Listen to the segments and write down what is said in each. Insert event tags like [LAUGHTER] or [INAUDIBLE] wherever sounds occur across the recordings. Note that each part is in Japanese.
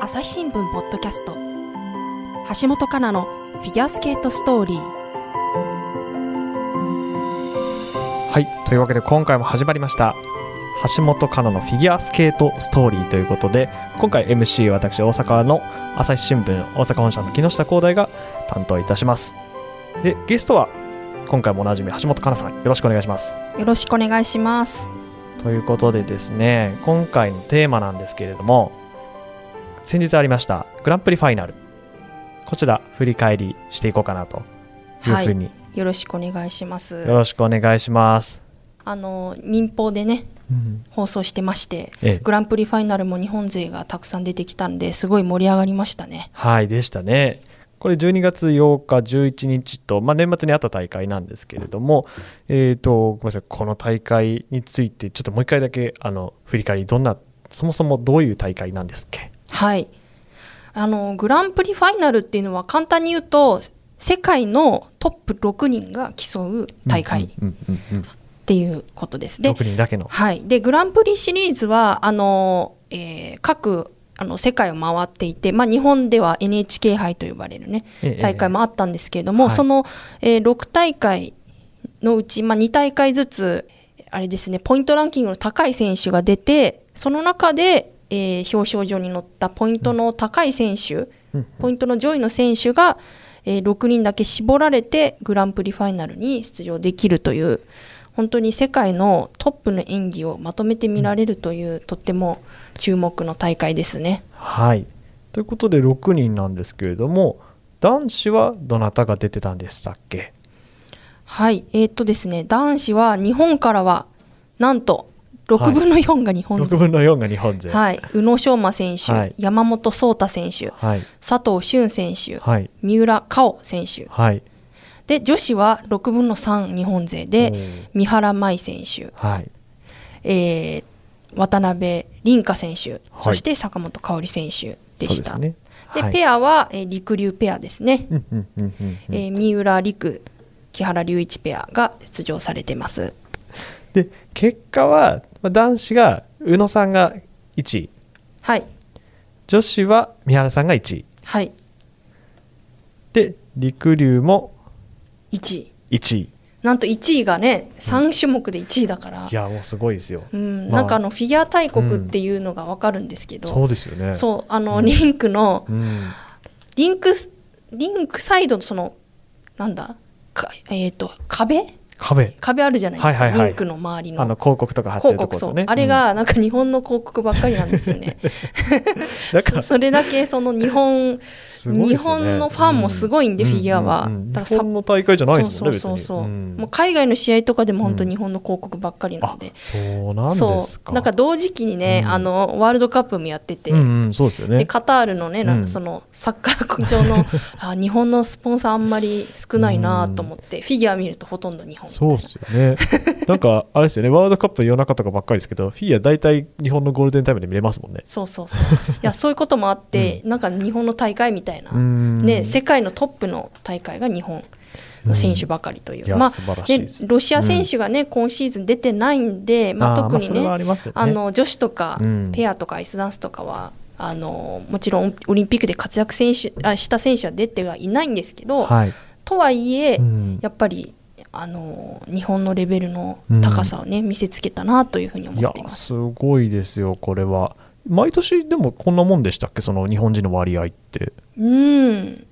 朝日新聞ポッドキャスト。橋本環奈のフィギュアスケートストーリー。はいというわけで今回も始まりました。橋本環奈のフィギュアスケートストーリーということで今回 MC 私大阪の朝日新聞大阪本社の木下光大が担当いたします。でゲストは今回もおなじみ橋本環奈さん。よろしくお願いします。よろしくお願いします。ということでですね今回のテーマなんですけれども先日ありましたグランプリファイナル。こちら振り返りしていこうかなというふうに、よろしくお願いします。よろしくお願いします、あの民放でねうん。放送してましてええ。グランプリファイナルも日本勢がたくさん出てきたんですごい盛り上がりましたね。はいでしたね。これ12月8日11日と、まあ、年末にあった大会なんですけれども、えー、とごめんなさいこの大会についてちょっともう一回だけあの振り返りどんなそもそもどういう大会なんですっけ？はい。あのグランプリファイナルっていうのは簡単に言うと世界のトップ6人が競う大会っていうことです。で6人だけの。はい、でグランプリシリーズはあの、えー各あの世界を回っていて、まあ、日本では NHK 杯と呼ばれる、ね、ええ大会もあったんですけれども、はい。その、えー6大会のうち、まあ、2大会ずつあれですねポイントランキングの高い選手が出てその中で、えー表彰状に載ったポイントの高い選手、うん。ポイントの上位の選手が、えー6人だけ絞られてグランプリファイナルに出場できるという本当に世界のトップの演技をまとめて見られるという、とっても注目の大会ですね。はい。ということで6人なんですけれども男子はどなたが出てたんでしたっけ？はい、えーっとですね男子は日本からはなんと6分の4が日本6勢、分の4が日本勢。はい。宇野昌磨選手、はい。山本草太選手はい。佐藤俊選手はい。三浦佳生選手。はい。で女子は6分の3日本勢。で三原舞依選手、はい。えー渡辺凛香選手、はい。そして坂本花織選手でした。そうですね。ではい。ペアは、えー、陸流ペアですね、えー三浦陸木原龍一ペアが出場されてます。で結果はまあ男子が宇野さんが1位。はい。女子は三原さんが1位。はい。で陸竜も1位。1位。なんと1位がね3種目で1位だから。い、やもうすごいですよ、うん。まあ。なんかあのフィギュア大国っていうのが分かるんですけど、そうですよね。そうあのリンクの、うん。リンクスリンクサイドのそのなんだ？かえっ、と壁？壁。壁あるじゃないですか、はいはいはい。リンクの周りの。あの広告とか貼ってるところですよね。あれがなんか日本の広告ばっかりなんですよね。[LAUGHS] そそれだけその日本、ね。日本のファンもすごいんで、うフィギュアは。うんうんうん。だから日本の大会じゃないですもんねそうそうそうそう、ん。もう海外の試合とかでも本当日本の広告ばっかりなんあで。そうなんですか。なんか同時期にね、うん。あのワールドカップもやってて、うんうんそうですよね。でカタールのね、なん。うんかそのサッカー上の [LAUGHS] あ日本のスポンサーあんまり少ないなと思って、フィギュア見るとほとんど日本そうですよね。[LAUGHS] なんかあれですよね。ワールドカップ夜中とかばっかりですけどフィギュア大体日本のゴールデンタイムで見れますもんね。そうそうそう。いやそういうこともあって、[LAUGHS] なんか日本の大会みたいな、ね、ね世界のトップの大会が日本の選手ばかりという、いやまあロシア選手がね、今シーズン出てないんで、まあ、特にーそれはあね。あの女子とかうん。ペアとかアイスダンスとかはあのもちろんオリンピックで活躍選手あした選手は出てはいないんですけど、はい。とはいえ、うん。やっぱりあの日本のレベルの高さをね、見せつけたなというふうに思っています。すごいですよこれは。毎年でもこんなもんでしたっけ？その日本人の割合って。うん。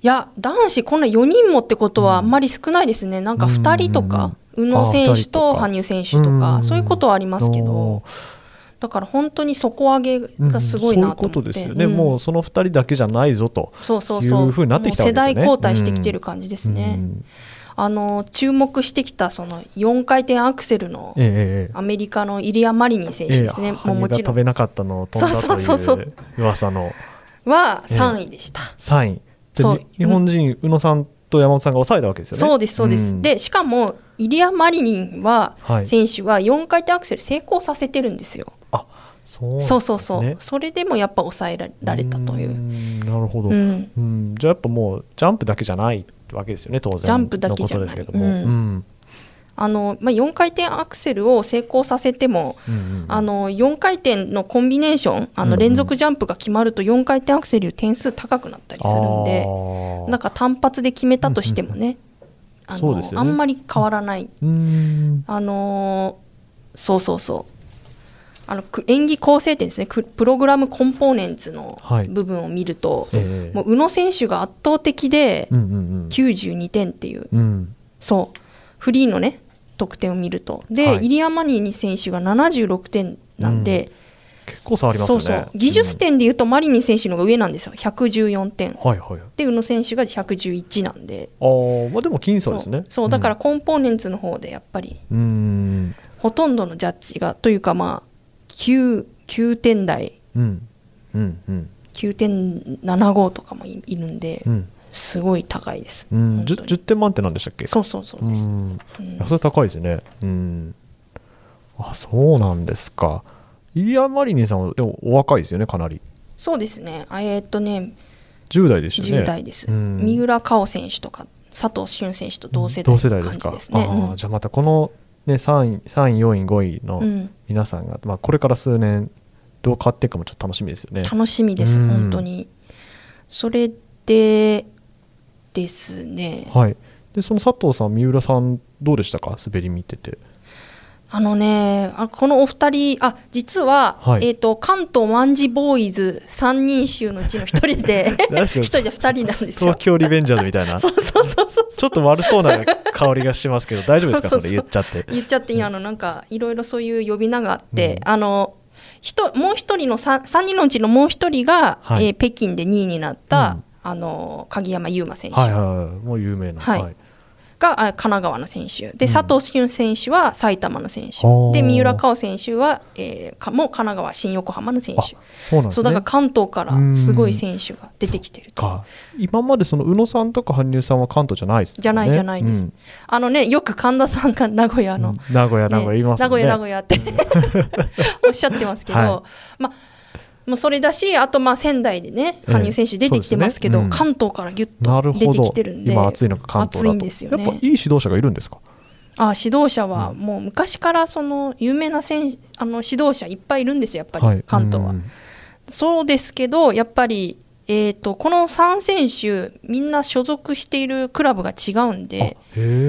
いや男子こんな4人もってことはあんまり少ないですね、なんか2人とか、宇野選手と羽生選手とか、うんそういうことはありますけど、だから本当に底上げがすごいなと思って、うんそういうことですよね、うん。もうその2人だけじゃないぞとそうそうになってきたわけですよね。世代交代してきてる感じですね、うんあの注目してきたその4回転アクセルのええええアメリカのイリア・マリニン選手ですね、ええもうもちろん。飛べなかったのを飛んだとそいう噂の。は3位でした、3位。でそう。に日本人宇野さんと山本さんが抑えたわけですよね。そうですそうです、ん。でしかもイリア・マリニンは、はい。選手は4回転アクセル成功させてるんですよ。あそうね。そうそうそう。それでもやっぱ抑えられたという。んなるほど、うん。うん。じゃあやっぱもうジャンプだけじゃないわけですよね当然。ジャンプだけじゃない。のことですけども、うん。うん。あのまあ、4回転アクセルを成功させても、うんうんうん。あの4回転のコンビネーションあの連続ジャンプが決まると4回転アクセルより点数高くなったりするんでなんか単発で決めたとしてもね,、あのね。あんまり変わらない、うーん。あのーそうそうそうあのく演技構成点ですね。くプログラムコンポーネンツのはい。部分を見ると、ええ。もう宇野選手が圧倒的でうんうんうん。92点っていう、うん。そう。フリーのね得点を見ると。で、はい。イリア・マニーニ選手が76点なんで、結構差ありますよね。そうそう。技術点でいうとマリニン選手の方が上なんですよ。114点。うんはいはい。で宇野選手が111なんで。あーまあでも僅差ですね。そう。だからコンポーネンツの方でやっぱりうんうん。ほとんどのジャッジがというかまあ 9, 9点台。うん。うんうん。9.75とかもいいるんでうん。すごい高いです、うん。本当 10, に10点満点なんでしたっけ？そうそうそうです、ん。うん。それ高いですね。うん。あそうなんですか。イリア・マリニンさんはでもお若いですよねかなり。そうですね。あえーっとね。10代でしたよね。10代です、うん。三浦佳生選手とか佐藤俊選手と同世代同世の代ですか。あーじゃあまたこの、ね、3位3位4位5位のうんうん。皆さんが、まあ、これから数年どう変わっていくかもちょっと楽しみですよね。楽しみです、うん。本当に。それでですね。はい。でその佐藤さん三浦さんどうでしたか？滑り見ててあのねあこのお二人あ実は、はい。えー、と関東卍ボーイズ三人衆のうちの一人で [LAUGHS] 一人で二人なんですよ。東京リベンジャーズみたいな。[LAUGHS] そうそうそうそうちょっと悪そうな香りがしますけど大丈夫ですか？それ言っちゃって。言っちゃっていいあのなんかいろいろそういう呼び名があって、うん。あの人もう一人の 3, 三人のうちのもう一人が、はい。えー北京で2位になった、うん。あの鍵山優真選手。はいはいはい。もう有名な。はいがあ神奈川の選手。でうん。佐藤俊選手は埼玉の選手、はあ。で三浦佳生選手は、えーかもう神奈川新横浜の選あ手そうなんですね。そうだから関東からすごい選手が出てきてると。か。今までその宇野さんとか羽生さんは関東じゃないですよね。じゃないじゃないです。うん。あのねよく神田さんが名古屋の、うん名古屋名古屋言います名古屋名古屋って [LAUGHS] おっしゃってますけど、[LAUGHS] はまあもうそれだしあとまあ仙台でねええ羽生選手出てきてますけど、そうですね。うん。関東からギュッなるほど。と出てきてるんで今暑いのが関東だと。暑いんですよね。やっぱいい指導者がいるんですか？あ指導者はうんもう昔からその有名な選手あの指導者いっぱいいるんですよやっぱり、はい。関東は、うんそうですけどやっぱりえー、とこの3選手みんな所属しているクラブが違うんで。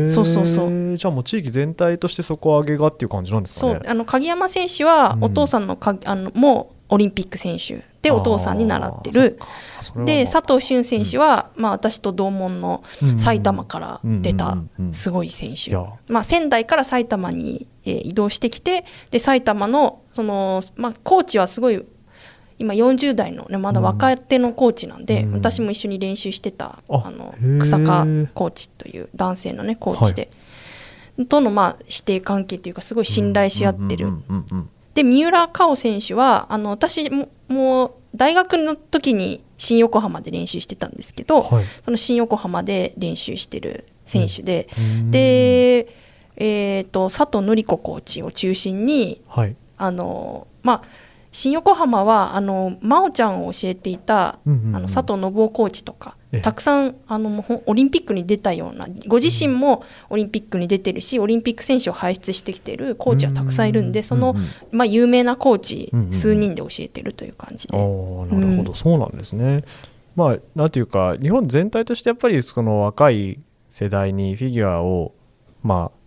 そうそうそう。じゃあもう地域全体として底上げがっていう感じなんですかね？そうあの鍵山選手はうん。お父さんのか、あのもうオリンピック選手でお父さんに習ってる。でまあ佐藤俊選手は、まあ、私と同門のうん。埼玉から出たすごい選手。まあ、仙台から埼玉に、えー移動してきてで埼玉のその、まあ、コーチはすごい今40代の、ね、まだ若手のコーチなんで、うん。私も一緒に練習してたああの草加コーチという男性のねコーチで、とのまあ師弟関係というかすごい信頼し合ってる、で三浦佳生選手はあの私ももう大学の時に新横浜で練習してたんですけど、はい。その新横浜で練習してる選手で、うん。で、えー、と佐藤典子コーチを中心にはい。あの、まあ、新横浜はあの真央ちゃんを教えていた、うんうんうんあの佐藤信夫コーチとかええ。たくさんあのオリンピックに出たようなご自身もオリンピックに出てるしオリンピック選手を輩出してきてるコーチはたくさんいるんでその、うんうん。まあ、有名なコーチうんうんうん。数人で教えてるという感じで。おーなるほど、そうなんですね。まあなんていうか日本全体としてやっぱりその若い世代にフィギュアをまあ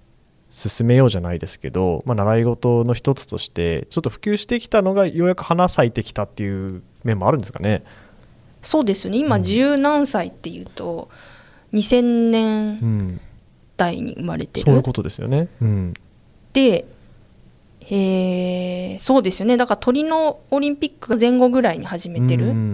進めようじゃないですけど、まあ、習い事の一つとしてちょっと普及してきたのがようやく花咲いてきたっていう面もあるんですかね。そうですね。今うん。十何歳っていうと2000う年ん、代に生まれてる。そういうことですよね。うん、で、えーそうですよね。だからトリノオリンピック前後ぐらいに始めてるうんうんうんう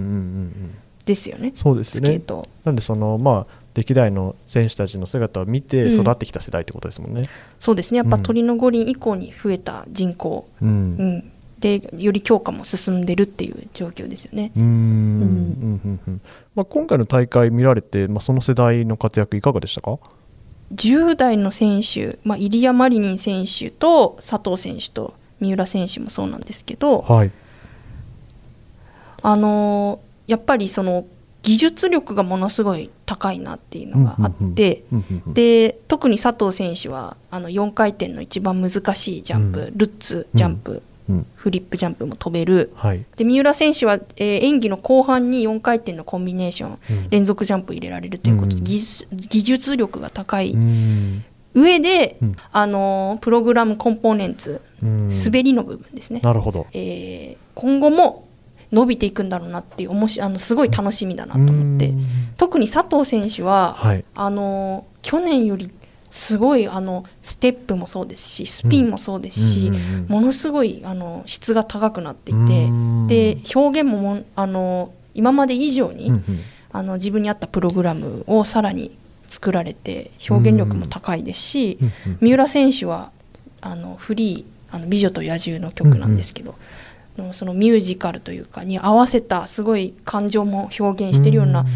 んですよね、そうですね。スケート。なんでそのまあ歴代の選手たちの姿を見てうん。育ってきた世代ってことですもんね。そうですね。やっぱうん。トリノ五輪以降に増えた人口、うん。うん。でより強化も進んでるっていう状況ですよね。まあ、今回の大会見られて、まあ、その世代の活躍いかがでしたか？10代の選手、まあ、イリア・マリニン選手と佐藤選手と三浦選手もそうなんですけど、はい、あのーやっぱりその技技術力がものすごい高いなっていうのがあって、で特に佐藤選手はあの4回転の一番難しいジャンプ、うルッツジャンプ、うんフリップジャンプも飛べる。はい。で三浦選手は、えー演技の後半に4回転のコンビネーション、うん。連続ジャンプ入れられるということで、うん。技術技術力が高い。うん。上で、うん。あのープログラムコンポーネンツうん。滑りの部分ですね、なるほど。えー今後も伸びていくんだろうなっていうおもしあのすごい楽しみだなと思って。うん。特に佐藤選手は、はい。あの去年よりすごいあのステップもそうですしスピンもそうですし、うんうんうんものすごいあの質が高くなっていて、うん。で表現ももんあの今まで以上に、うんうん。あの自分に合ったプログラムをさらに作られて表現力も高いですし、うんうん三浦選手はあのフリー「あの美女と野獣」の曲なんですけど、のそのミュージカルというかに合わせたすごい感情も表現してるような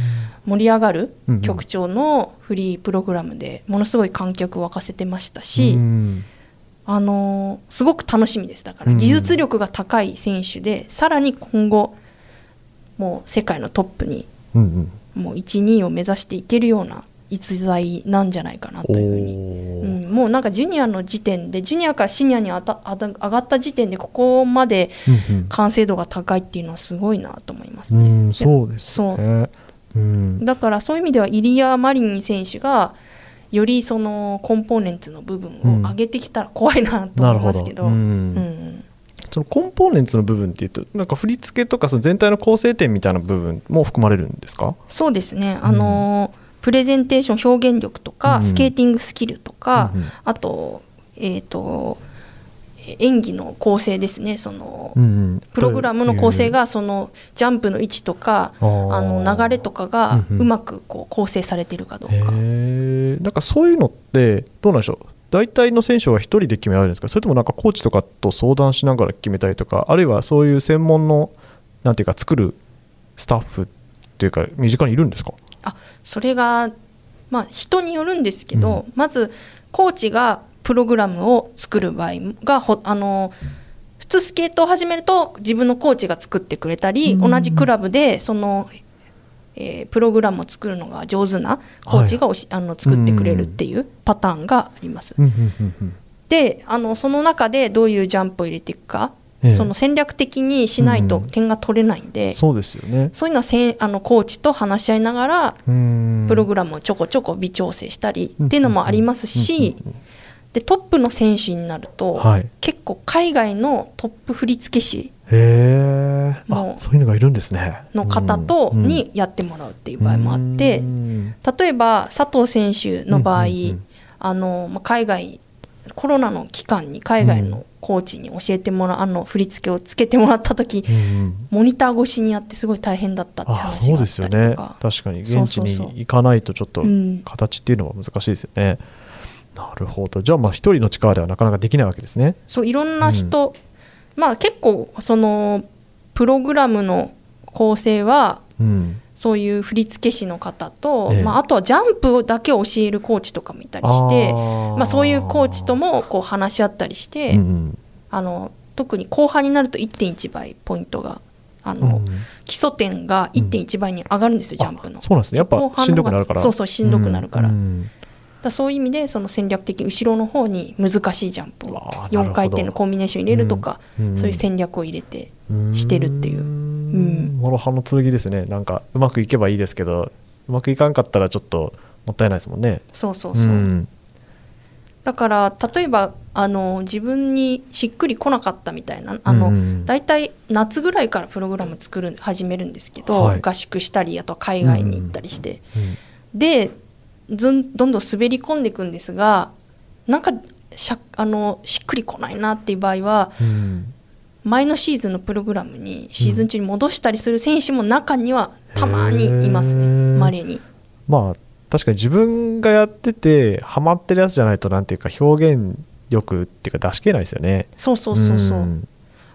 盛り上がる曲調のフリープログラムでものすごい観客を沸かせてましたし、うん。あのーすごく楽しみですだからうん。技術力が高い選手でさらに今後もう世界のトップにもう1、2を目指していけるような逸材なんじゃないかなというふうに、うん、もうなんかジュニアの時点でジュニアからシニアにあたあた上がった時点でここまで完成度が高いっていうのはすごいなと思いますね。うんでそうですね。う。んだからそういう意味ではイリア・マリン選手がよりそのコンポーネンツの部分を上げてきたら怖いなと思いますけど。ううん。ん。そのコンポーネンツの部分っていうとなんか振り付けとかその全体の構成点みたいな部分も含まれるんですか？そうですね、あのプレゼンテーション表現力とか、うん。スケーティングスキルとか、うんうん。あと,、えー、とえ演技の構成ですね。その、うんうん。プログラムの構成がそのジャンプの位置とかあの流れとかがうまくこう構成されているかどうか。なんかそういうのってどうなんでしょう？大体の選手は一人で決められるんですか？それともなんかコーチとかと相談しながら決めたりとかあるいはそういう専門のなんていうか作るスタッフっていうか身近にいるんですか？あそれが、まあ、人によるんですけど、まずコーチがプログラムを作る場合がほあの普通スケートを始めると自分のコーチが作ってくれたり、うん。同じクラブでその、えープログラムを作るのが上手なコーチがおし、あの作ってくれるっていうパターンがあります。うんうんうんうん。であのその中でどういうジャンプを入れていくか、ええその戦略的にしないとうん点が取れないんで、そうですよね。そういうのはせんあのコーチと話し合いながらうん。プログラムをちょこちょこ微調整したりっていうのもありますしうんうんでトップの選手になると、はい。結構海外のトップ振付師へあそういうのがいるんですね。の方とうん。にやってもらうっていう場合もあって、うん。例えば佐藤選手の場合、うんうんうん。あのまあ海外コロナの期間に海外のコーチに教えてもらう、あの振り付けをつけてもらった時、うんうん。モニター越しにやってすごい大変だったってあ話そうがあったりとですよね。か。確かに現地に行かないとちょっとうん形っていうのは難しいですよね、なるほど。じゃあまあ一人の力ではなかなかできないわけですね。そういろんな人、まあ結構そのプログラムの構成はうんそういう振付師の方と、ええ。まあ、あとはジャンプだけ教えるコーチとかもいたりしてまあ、そういうコーチともこう話し合ったりして、うんうん。あの特に後半になると1.1倍ポイントがあの、うん基礎点が1.1倍に上がるんですよ、ジャンプの。そうなんですね。やっぱ後半しんどくなるから。そうそうしんどくなるから,、うんだそういう意味でその戦略的に後ろの方に難しいジャンプをわあなるほど。4回転のコンビネーション入れるとか、うんそういう戦略を入れてうんしてるっていう。うん諸刃の剣ですねなん。かうまくいけばいいですけどうまくいかん。かったらちょっともったいないですもん。ねそうそうそう、うん。だから例えばあの自分にしっくりこなかったみたいなあの、うん。大体夏ぐらいからプログラム作る始めるん。ですけど、はい合宿したりあとは海外に行ったりして、うん。でずん。どん。どん。滑り込ん。でいくん。ですがなん。かしゃあのしっくりこないなっていう場合はうん。前のシーズンのプログラムにシーズン中に戻したりする選手も中にはたまにいますね。へー。まれに。まあ確かに自分がやっててハマってるやつじゃないとなんていうか表現力っていうか出し切れないですよね。そうそうそうそう、ん。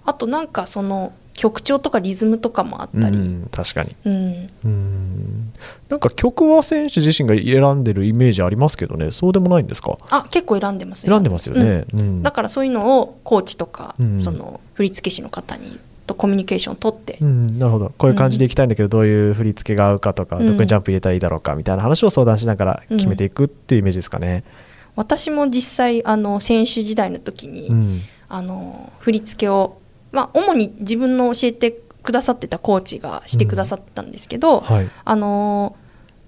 あとなんかその曲調とかリズムとかもあったり、うん確かに。うん。うん。なんか曲は選手自身が選んでるイメージありますけどね。そうでもないんですか？あ結構選んでます選んでますよね、うん。だからそういうのをコーチとか、うん。その振付師の方にとコミュニケーションを取って、うん、なるほど。こういう感じでいきたいんだけど、どういう振り付けが合うかとか、うん。どこにジャンプ入れたらいいだろうかみたいな話を相談しながら決めていくっていうイメージですかね。私も実際あの選手時代の時に、うん。あの振り付けを、まあ、主に自分の教えてくださってたコーチがしてくださったんですけど、はい。あの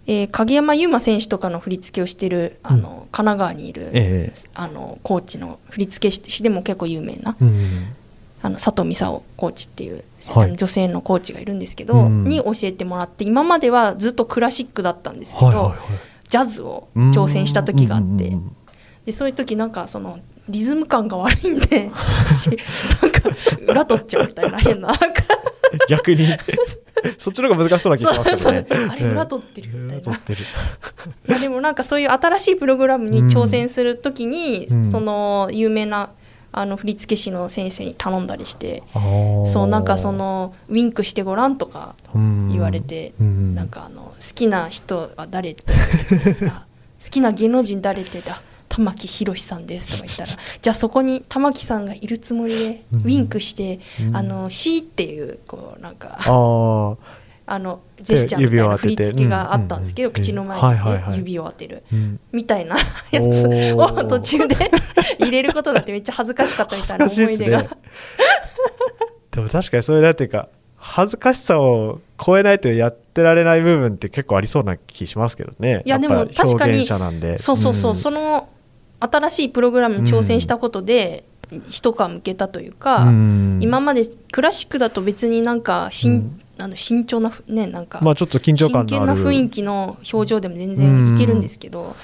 えー影山優真選手とかの振り付けをしてるあの、神奈川にいる、えあのコーチの振り付け師でも結構有名なえうん。あの佐藤美沙夫コーチっていう、はい。女性のコーチがいるんですけど、うん。に教えてもらって今まではずっとクラシックだったんですけど、はいはいはいジャズを挑戦した時があって、うんうんうん。でそういう時なんかそのリズム感が悪いんで私なんか裏取っちゃうみたいな変な逆に。そっちの方が難しそうな気がしますけどね。あれ裏取ってるみたいな。裏取ってる。[LAUGHS] いやでもなんかそういう新しいプログラムに挑戦するときに、うん。その有名なあの振付師の先生に頼んだりして、そうなんかそのウィンクしてごらんとかうん。言われて、うん。なんかあの好きな人は誰ってあ好きな芸能人誰ってだ玉木宏さんですとか言ったら。じゃあそこに玉木さんがいるつもりでウうん。ィンクして、うん。あの C っていうこうなんかあー。あのジェスチャーみたいな振り付けがあったんですけど、口の前に、指を当てる。うん。みたいな [LAUGHS] やつを途中で [LAUGHS] 入れることがあってめっちゃ恥ずかしかったみたいな思い出が、[LAUGHS] でも確かにそういうなんていうか恥ずかしさを超えないとやってられない部分って結構ありそうな気しますけどね。いやでも確かに表現者なんで。そうそうそう、ん。その新しいプログラムに挑戦したことで、一皮むけたというか、うん。今までクラシックだと別になんかしん、うん。あの慎重なねなんか、まあちょっと緊張感のある。真剣な雰囲気の表情でも全然いけるんですけど、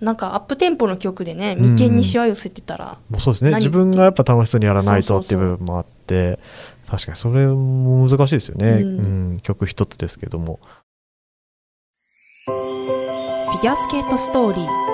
なんかアップテンポの曲でね眉間にしわ寄せてたら、もうそうですね。何自分がやっぱ楽しそうにやらないとっていう部分もあって確かにそれも難しいですよね、うん。うん。曲一つですけども。フィギュアスケートストーリー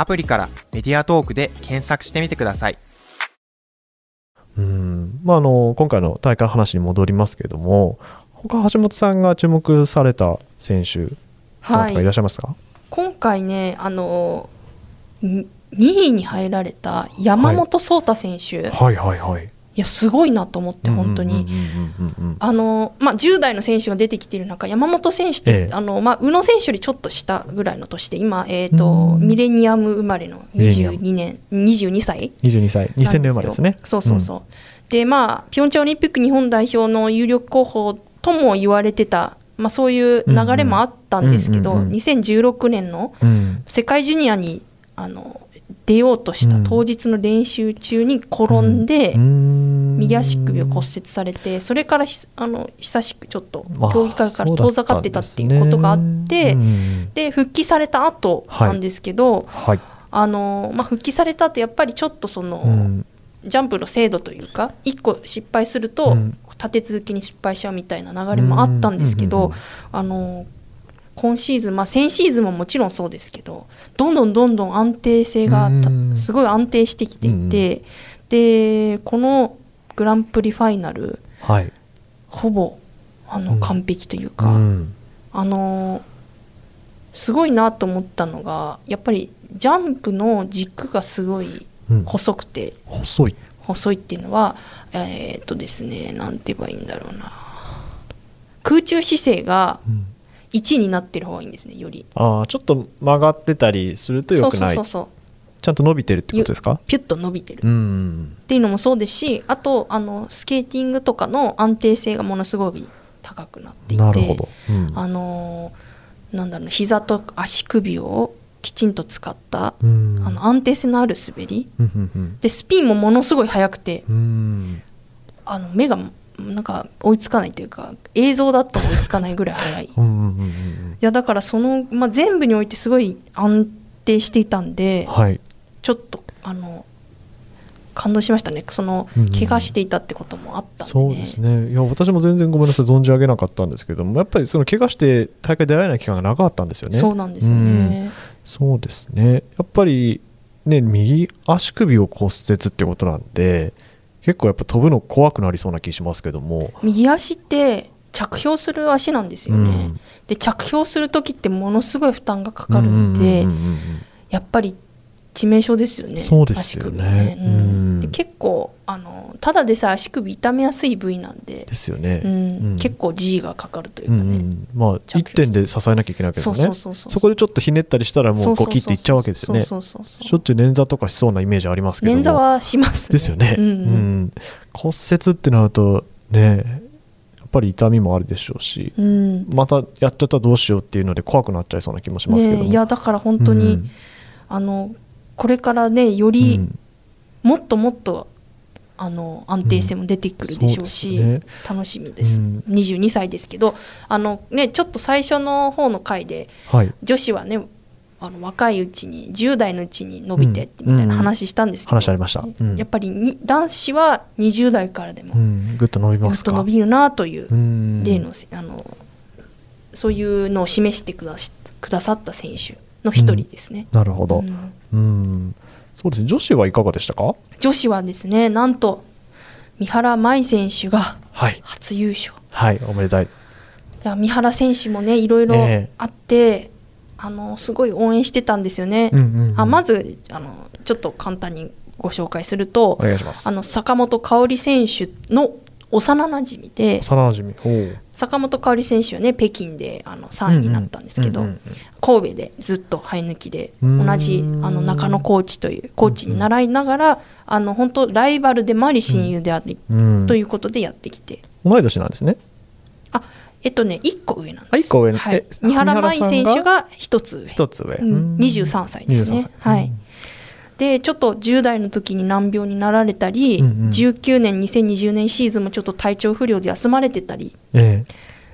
アプリからメディアトークで検索してみてください。うん。まああの今回の大会の話に戻りますけども他橋本さんが注目された選手どなたかい。らっしゃいますか、今回ねあの2位に入られた山本草太選手、い、はい、はいはいやすごいなと思って本当に。うんうんうん。うんうんあのまあ、10代の選手が出てきている中山本選手って、ええ。あのまあ、宇野選手よりちょっと下ぐらいの年で今、えー、とうん。ミレニアム生まれのミレニアム。22年22歳22歳。2000年生まれですね。そうそうそう、でまあピョンチャンオリンピック日本代表の有力候補とも言われてた、まあ、そういう流れもあったんですけど、うんうんうんうん2016年のうん、うん。世界ジュニアにあの出ようとした当日の練習中に転んで、右足首を骨折されてそれからひあの久しくちょっと競技会から遠ざかってたっていうことがあって、で復帰された後なんですけど、はい、あのまあ、復帰された後やっぱりちょっとその、うん。ジャンプの精度というか1個失敗すると、うん。立て続けに失敗しちゃうみたいな流れもあったんですけど、あの今シーズン、まあ、先シーズンももちろんそうですけどどんどんどんどん安定性がすごい安定してきていて、でこのグランプリファイナルはい。ほぼあのうん。完璧といううか、ん。あのすごいなと思ったのがやっぱりジャンプの軸がすごいうん。細くて細い。細いっていうのはえーっとですねなんて言えばいいんだろうな。空中姿勢がうん1になってる方がいいんですねより。ああちょっと曲がってたりすると良くない。そうそうそうそう。ちゃんと伸びてるってことですか？ピュッと伸びてる。うん。っていうのもそうですしあとあのスケーティングとかの安定性がものすごい高くなっていてなるほど、うん。あのーなんだろう膝と足首をきちんと使った、うん。あの安定性のある滑り。でスピンもものすごい速くてうん。あの目がなんか追いつかないというか映像だと追いつかないぐらい速い。いうんうんうんうん。やだからその、まあ、全部においてすごい安定していたんではい。ちょっとあの感動しましたね。そのうんうん怪我していたってこともあったんで、ね。そうですね。いや私も全然ごめんなさい存じ上げなかったんですけどもやっぱりその怪我して大会出会えない期間が長かったんですよね。そうなんですよね、そうですね。やっぱりね右足首を骨折ってことなんで結構やっぱ飛ぶの怖くなりそうな気しますけども。右足って着氷する足なんですよね、うん。で着氷する時ってものすごい負担がかかるんで、やっぱり致命傷ですよね。そうですよね。ね。うん。結構あのただでさえ足首痛めやすい部位なんでですよね、うん。うん。結構 G がかかるといううんうかね、ん。まあ着氷1点で支えなきゃいけないわけですよね。そこでちょっとひねったりしたらもうゴキッていっちゃうわけですよね。しょっちゅう捻挫とかしそうなイメージありますけども。捻挫はしますね。ですよね、うんうん。うん。骨折ってなるとねやっぱり痛みもあるでしょうしうん。またやっちゃったらどうしようっていうので怖くなっちゃいそうな気もしますけども、ねいやだから本当に、うん。あのこれからねようりん。もっともっとあの安定性も出てくるでしょうし、うんそうね。楽しみです、うん。22歳ですけどあの、ね、ちょっと最初の方の回ではい。女子はねあの若いうちに10代のうちに伸びてってみたいな話したんですけど、話ありました、うん。やっぱりに男子は20代からでもうん、ぐっと伸びぐっますか？と伸びるなといううん。例の,、あのそういうのを示してくだしくださった選手の一人ですね。なるほど、うん。うん。そうですね。女子はいかがでしたか？女子はですねなんと三原舞依選手がはい。初優勝。はいおめでたい。いや三原選手もねいろいろええ。あって、あのすごい応援してたんですよね。うんうんうん。あまずあのちょっと簡単にご紹介するとお願いします。あの坂本花織選手の幼なじみで幼なじみ。おう。坂本花織選手はね北京であの3位になったんですけど、うんうんうん神戸でずっと生え抜きで同じあの中野コーチというコーチに習いながら、あの本当ライバルでもあり親友であり、うん。ということでやってきて。同い年なんですね。あえっとね1個上なんです。あ一個上はい。え、三原舞依選手が1つ上。一つ上、うん23歳ですね。23歳。はいでちょっと10代の時に難病になられたり、うんうん。19年2020年シーズンもちょっと体調不良で休まれてたり。え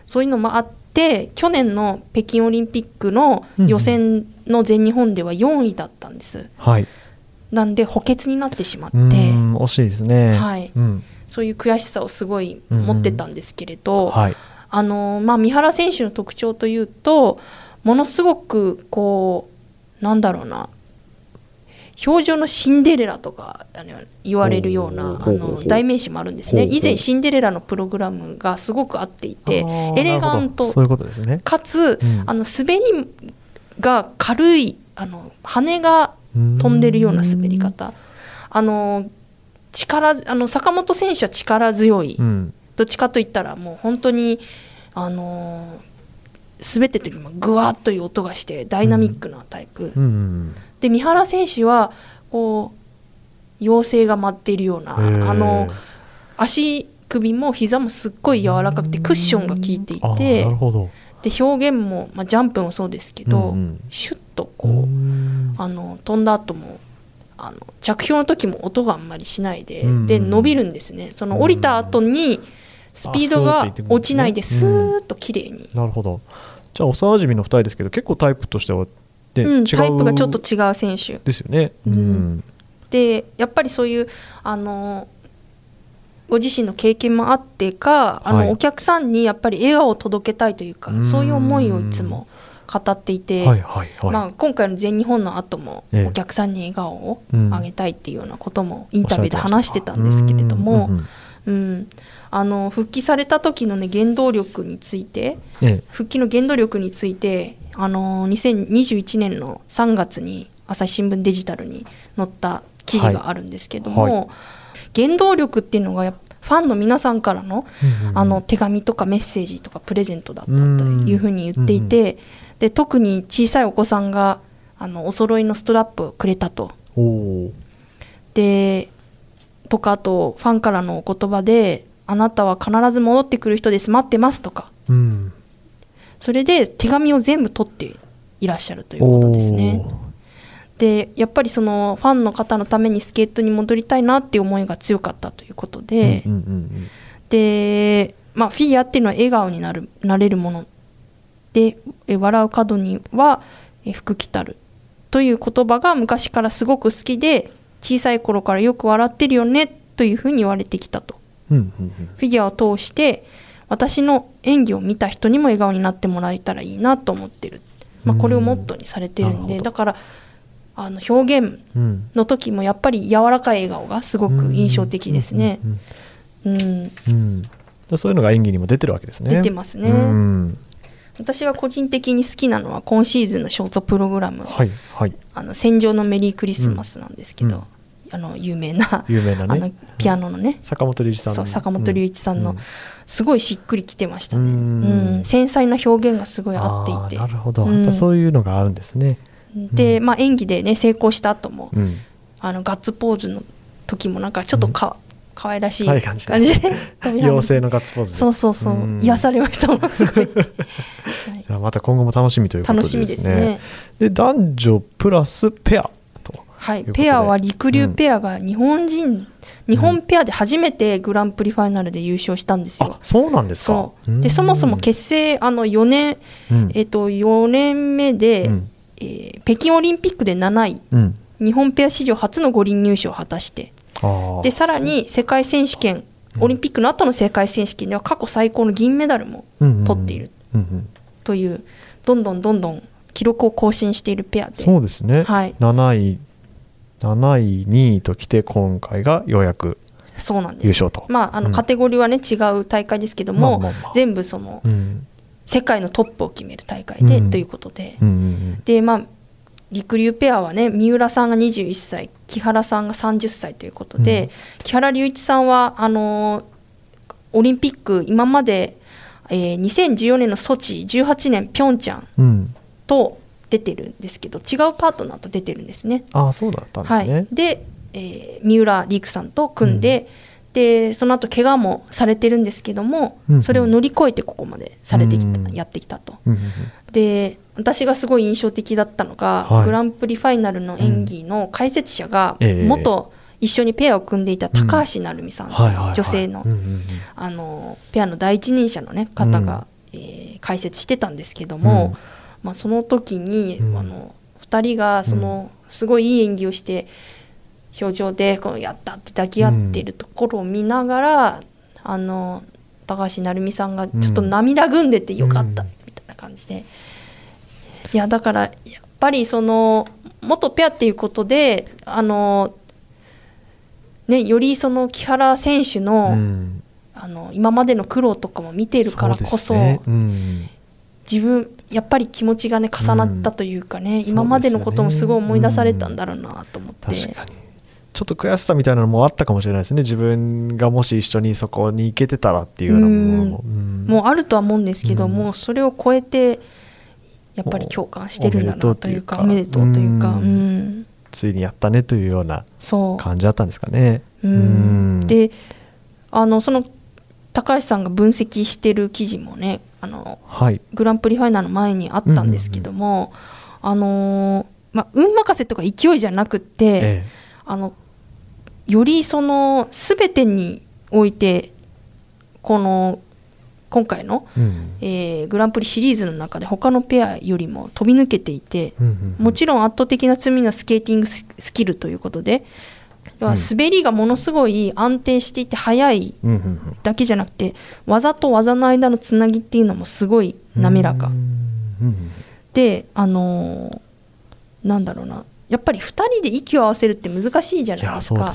そういうのもあって去年の北京オリンピックの予選の全日本では4位だったんです、えはい。なんで補欠になってしまって、惜しいですね。はい。うん。そういう悔しさをすごい持ってたんですけれど、はい。あのまあ、三原選手の特徴というとものすごくこうなんだろうな表情のシンデレラとかあの言われるようなあの代名詞もあるんですね。以前シンデレラのプログラムがすごく合っていてエレガントなるほど。そういうことですね。かつ、うん。あの滑りが軽いあの羽が飛んでるような滑り方。あの力あの坂本選手は力強い、うん。どっちかといったらもう本当にあの滑ってる時もグワッという音がしてダイナミックなタイプ、うんうんで三原選手はこう妖精が舞っているようなあの足首も膝もすっごい柔らかくてクッションが効いていてで表現も、まあ、ジャンプもそうですけど、うんうん。シュッとこうう、ん。あの飛んだ後もあの着氷の時も音があんまりしないで、うんで伸びるんですね。その降りた後にスピードが落ちないでスーッと綺麗に、なるほど。じゃあ幼馴染の2人ですけど結構タイプとしては、ねうん、タイプがちょっと違う選手。ですよね。うん。うん。でやっぱりそういうあのご自身の経験もあってかあの、はい。お客さんにやっぱり笑顔を届けたいというかうん。そういう思いをいつも語っていて、はいはいはい、まあ、今回の全日本の後もええ。お客さんに笑顔をうん。あげたいっていうようなこともインタビューで話してたんですけれども、うんうんうん。うん、あの復帰された時の、ね、原動力についてええ。復帰の原動力についてあの2021年の3月に朝日新聞デジタルに載った記事があるんですけども、はい。はい。原動力っていうのがやっぱファンの皆さんからのうんうんあの手紙とかメッセージとかプレゼントだったというふうに言っていて、で特に小さいお子さんがあのお揃いのストラップをくれたと。でとかあとファンからのお言葉で「あなたは必ず戻ってくる人です。待ってます」とか。うん。それで手紙を全部取っていらっしゃるということですね。でやっぱりそのファンの方のためにスケートに戻りたいなっていう思いが強かったということで、うんうんうんで、まあ、フィギュアっていうのは笑顔になるなれるもの。でえ笑う角にはえ福来たるという言葉が昔からすごく好きで小さい頃からよく笑ってるよねというふうに言われてきたとうんうんうんフィギュアを通して私の演技を見た人にも笑顔になってもらえたらいいなと思ってる、まあ、これをモットーにされてるんでだからあの表現うん。の時もやっぱり柔らかい笑顔がすごく印象的ですね。そういうのが演技にも出てるわけですね。出てますね。うん。私は個人的に好きなのは今シーズンのショートプログラム「はいはい。あの戦場のメリークリスマス」なんですけど、うんあの有名な有名なあのねピアノのね、坂本龍一さんそう坂本龍一さんの、うん。すごいしっくりきてましたね、ううん。ん繊細な表現がすごい合っていて。なるほど、うん。やっぱそういうのがあるんですね。で、まあ、演技でね成功した後も、うん。あのガッツポーズの時もなんかちょっとか、可愛らしい感じで。[LAUGHS] 妖精のガッツポーズで。そうそうそう、ん。癒されましたもんすごい、[LAUGHS] はい。じゃあまた今後も楽しみということ楽ですね。しみですね。で男女プラスペア。とはい。ペアはりくりゅうペアが日本人、日本ペアで初めてグランプリファイナルで優勝したんですよ。あ。そうなんですか。でそもそも結成あの4年、うん。えっと4年目で、うん。えー北京オリンピックで7位。うん。日本ペア史上初の五輪入賞を果たして。でさらに世界選手権オリンピックの後の世界選手権では過去最高の銀メダルもうんうんうん。取っている。うんうん。というどんどんどんどん記録を更新しているペアで。そうですね、はい。7位7位2位ときて今回がようやくそうなんです。優勝と。まああのうん。カテゴリーはね違う大会ですけども、まあまあまあ。全部そのうん。世界のトップを決める大会で、うん。ということで、うんうんでまありくりゅうペアはね三浦さんが21歳木原さんが30歳ということで、うん。木原隆一さんはあのーオリンピック今まで、えー2014年のソチ18年ピョンチャンうんうん。と出てるんですけど違うパートナーと出てるんですね。ああそうだったんですはねい、、で、えー三浦陸さんと組んで、でその後怪我もされてるんですけども、うんそれを乗り越えてここまでされてきた、うん。やってきたと。うんうんうん。で私がすごい印象的だったのが、はい。グランプリファイナルの演技の解説者が、ええ。元一緒にペアを組んでいた高橋成美さん、はいはいはい。女性の,、うんうんうん。あのペアの第一人者の、ね、方が、えー解説してたんですけども、うんまあ、その時に、うん。あの2人がその、すごいいい演技をして表情でこうやったって抱き合ってるところを見ながら、あの高橋成美さんがちょっと涙ぐんでてよかったうん。みたいな感じで、いやだからやっぱりその元ペアっていうことであの、ね、よりその木原選手の,、うん。あの今までの苦労とかも見ているからこそね。うん。自分やっぱり気持ちがね重なったというかね、ん。今までのこともすごい思い出されたんだろうなと思って、確かに。ちょっと悔しさみたいなのもあったかもしれないですね。自分がもし一緒にそこに行けてたらっていうのも、うん。もうあるとは思うんですけど、うん。もうそれを超えてやっぱり共感してるんだなというかおおめでとうといううかついにやったねというような感じだったんですかね。うん。うん。であのその高橋さんが分析してる記事もねあのはい、グランプリファイナルの前にあったんですけども、あのーまあ、運任せとか勢いじゃなくって、えあのよりその全てにおいてこの今回の、えうん。えーグランプリシリーズの中で他のペアよりも飛び抜けていて、うんうんうん。もちろん圧倒的な罪のスケーティングススキルということで、要はうん。滑りがものすごい安定していて速いうんうんだけじゃなくて技と技の間のつなぎっていうのもすごいうん。滑らか、うんうん。であのーなんだろうな。やっぱり2人で息を合わせるって難しいじゃいないですか。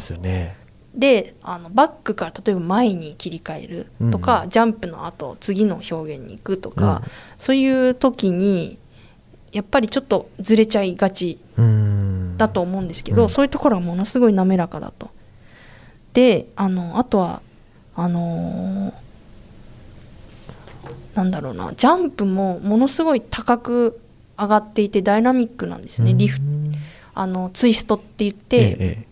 であのバックから例えば前に切り替えるとか、ジャンプの後次の表現に行くとか、そういう時にやっぱりちょっとずれちゃいがち。うんだと思うんですけど、うん。そういうところがものすごい滑らかだと。であのあとはあのーなんだろうなジャンプもものすごい高く上がっていてダイナミックなんですよね、リフうんあのツイストって言って、ええええ。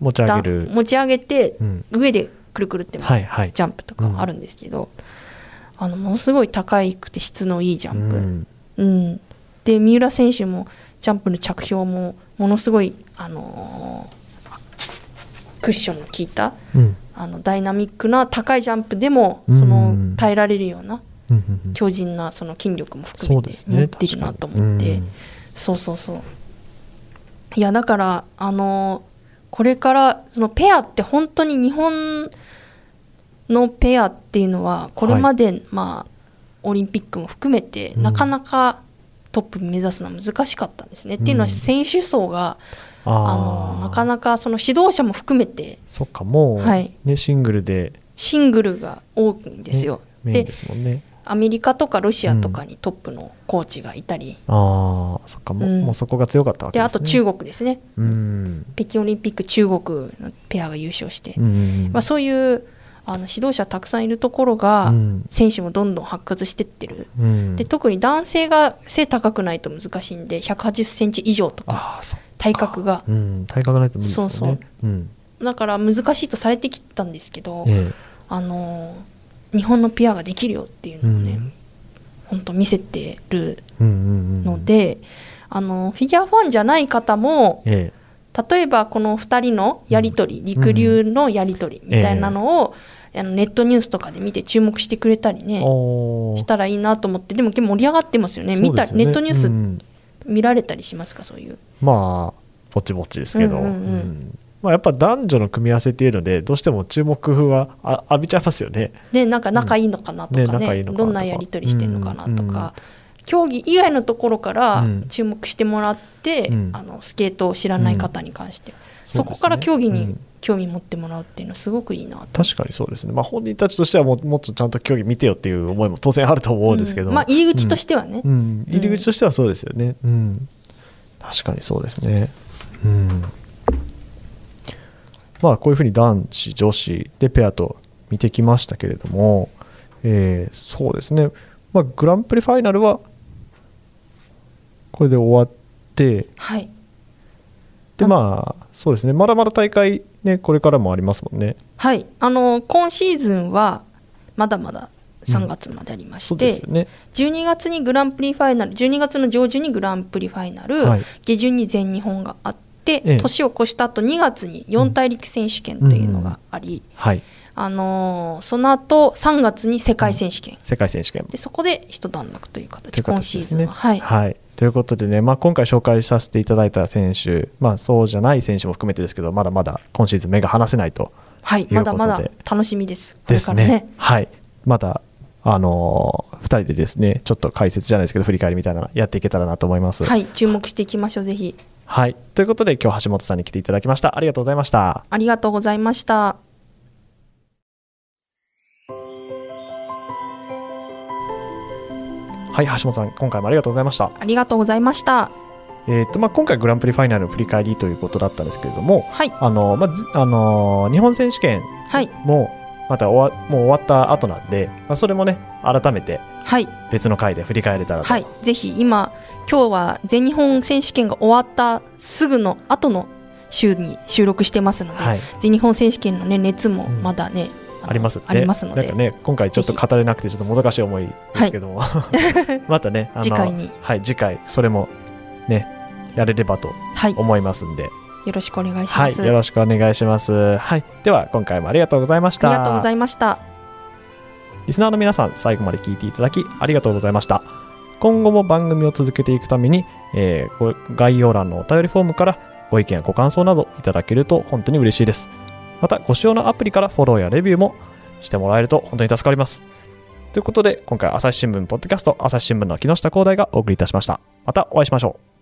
持ち上だげる。持ち上げてうん。上でくるくるって回はいはい。ジャンプとかあるんですけど、あのものすごい高くて質のいいジャンプ、うん。うん。で三浦選手もジャンプの着氷もものすごい、あのークッションの効いたうん。あのダイナミックな高いジャンプでもうん。その耐えられるようなうんうんうん。強靭なその筋力も含めて持ってるなと思って、確かに。そうそうそう。いやだからあのーこれからそのペアって本当に日本のペアっていうのはこれまで、まあオリンピックも含めて、うん。なかなかトップ目指すのは難しかったんですね。っていうのはうん。選手層が、ああのなかなかその指導者も含めて。そっかもう、はい。ねシングルで。シングルが多いんですよ。でメインですもんね。アメリカとかロシアとかにトップのコーチがいたり、ああそっかもう,、うん。もうそこが強かったわけですね。であと中国ですね。うん。北京オリンピック中国のペアが優勝して、うん。まあ、そういうあの指導者たくさんいるところが、うん。選手もどんどん発掘してってる。うん。で特に男性が背高くないと難しいんで180センチ以上とか体格が。うん体格ないと無理ですよね。そうそう。うん。だから難しいとされてきたんですけど、えあの日本のペアができるよっていうえのをね、うん。本当見せてるので、あのフィギュアファンじゃない方もえ例えばこの2人のやり取り、陸流のやり取りみたいなのを、あのネットニュースとかで見て注目してくれたりえねしたらいいなと思ってでも結構盛り上がってますよね。見たネットニュースうん見られたりしますか？そういう。まあぼちぼちですけど、うんうんうん。うん。まあ、やっぱ男女の組み合わせっていうのでどうしても注目はあ浴びちゃいますよね。でなんか仲いいのかなとかね,、うん。ね仲いいのかか。どんなやり取りしてるのかなとうんか、競技以外のところからうん。注目してもらって、うん。あのスケートを知らない方に関して、そこから競技にうん興味持ってもらうっていうのはすごくいいなと。確かにそうですね、まあ、本人たちとしてはもうもっとちゃんと競技見てよっていう思いも当然あると思うんですけど、うん。まあ入り口としてはね、うん。うん。入り口としてはそうですよね、うん。確かにそうですね、うん、まあこういうふうに男子女子でペアと見てきましたけれども、えーそうですね、まあ、グランプリファイナルはこれで終わってはい。であまあそうですね。まだまだ大会ねこれからもありますもんね。はい。あの今シーズンはまだまだ3月までありまして、ですよね。12月にグランプリファイナル12月の上旬にグランプリファイナル、はい。下旬に全日本があって、ええ。年を越した後2月に四大陸選手権というのがあり、はいあのーその後3月に世界選手権、世界選手権。でそこで一段落という形という今。シーズンは、はい。ということでね、まあ、今回紹介させていただいた選手、まあ、そうじゃない選手も含めてですけど、まだまだ今シーズン目が離せないとはい、まだまだ楽しみです。こですれからね。ね。はい、また、あのー、2人でですね、ちょっと解説じゃないですけど、振り返りみたいなのやっていけたらなと思います。はい。注目していきましょうぜひ。はい、ということで、今日橋本さんに来ていただきました。ありがとうございました。ありがとうございましたはい、橋本さん、今回もありがとうございました。ありがとうございました。えーとまあ、今回、グランプリファイナルの振り返りということだったんですけれども、はい。あのまあずあのー日本選手権はい。もまた終わもう終わった後なんで、まあ、それもね改めてはい。別の回で振り返れたらと、はい。ぜひ今今日は全日本選手権が終わったすぐの後の週に収録してますので、はい。全日本選手権の、ね、熱もうんまだね、のありますね。ありますので。なんかね今回ちょっと語れなくてちょっともどかしい思いですけども、[LAUGHS] またねあの次回に。はい次回それもねやれればとはい。思いますんで、よろしくお願いしはいます、よろしくお願いします。はいでは今回もありがとうございました。ありがとうございました。リスナーの皆さん、最後まで聞いていただきありがとうございました。今後も番組を続けていくために、えーご概要欄のお便りフォームからご意見やご感想などいただけると本当に嬉しいです。また、ご使用のアプリからフォローやレビューもしてもらえると本当に助かります。ということで、今回、朝日新聞ポッドキャスト、朝日新聞の木下光大がお送りいたしました。またお会いしましょう。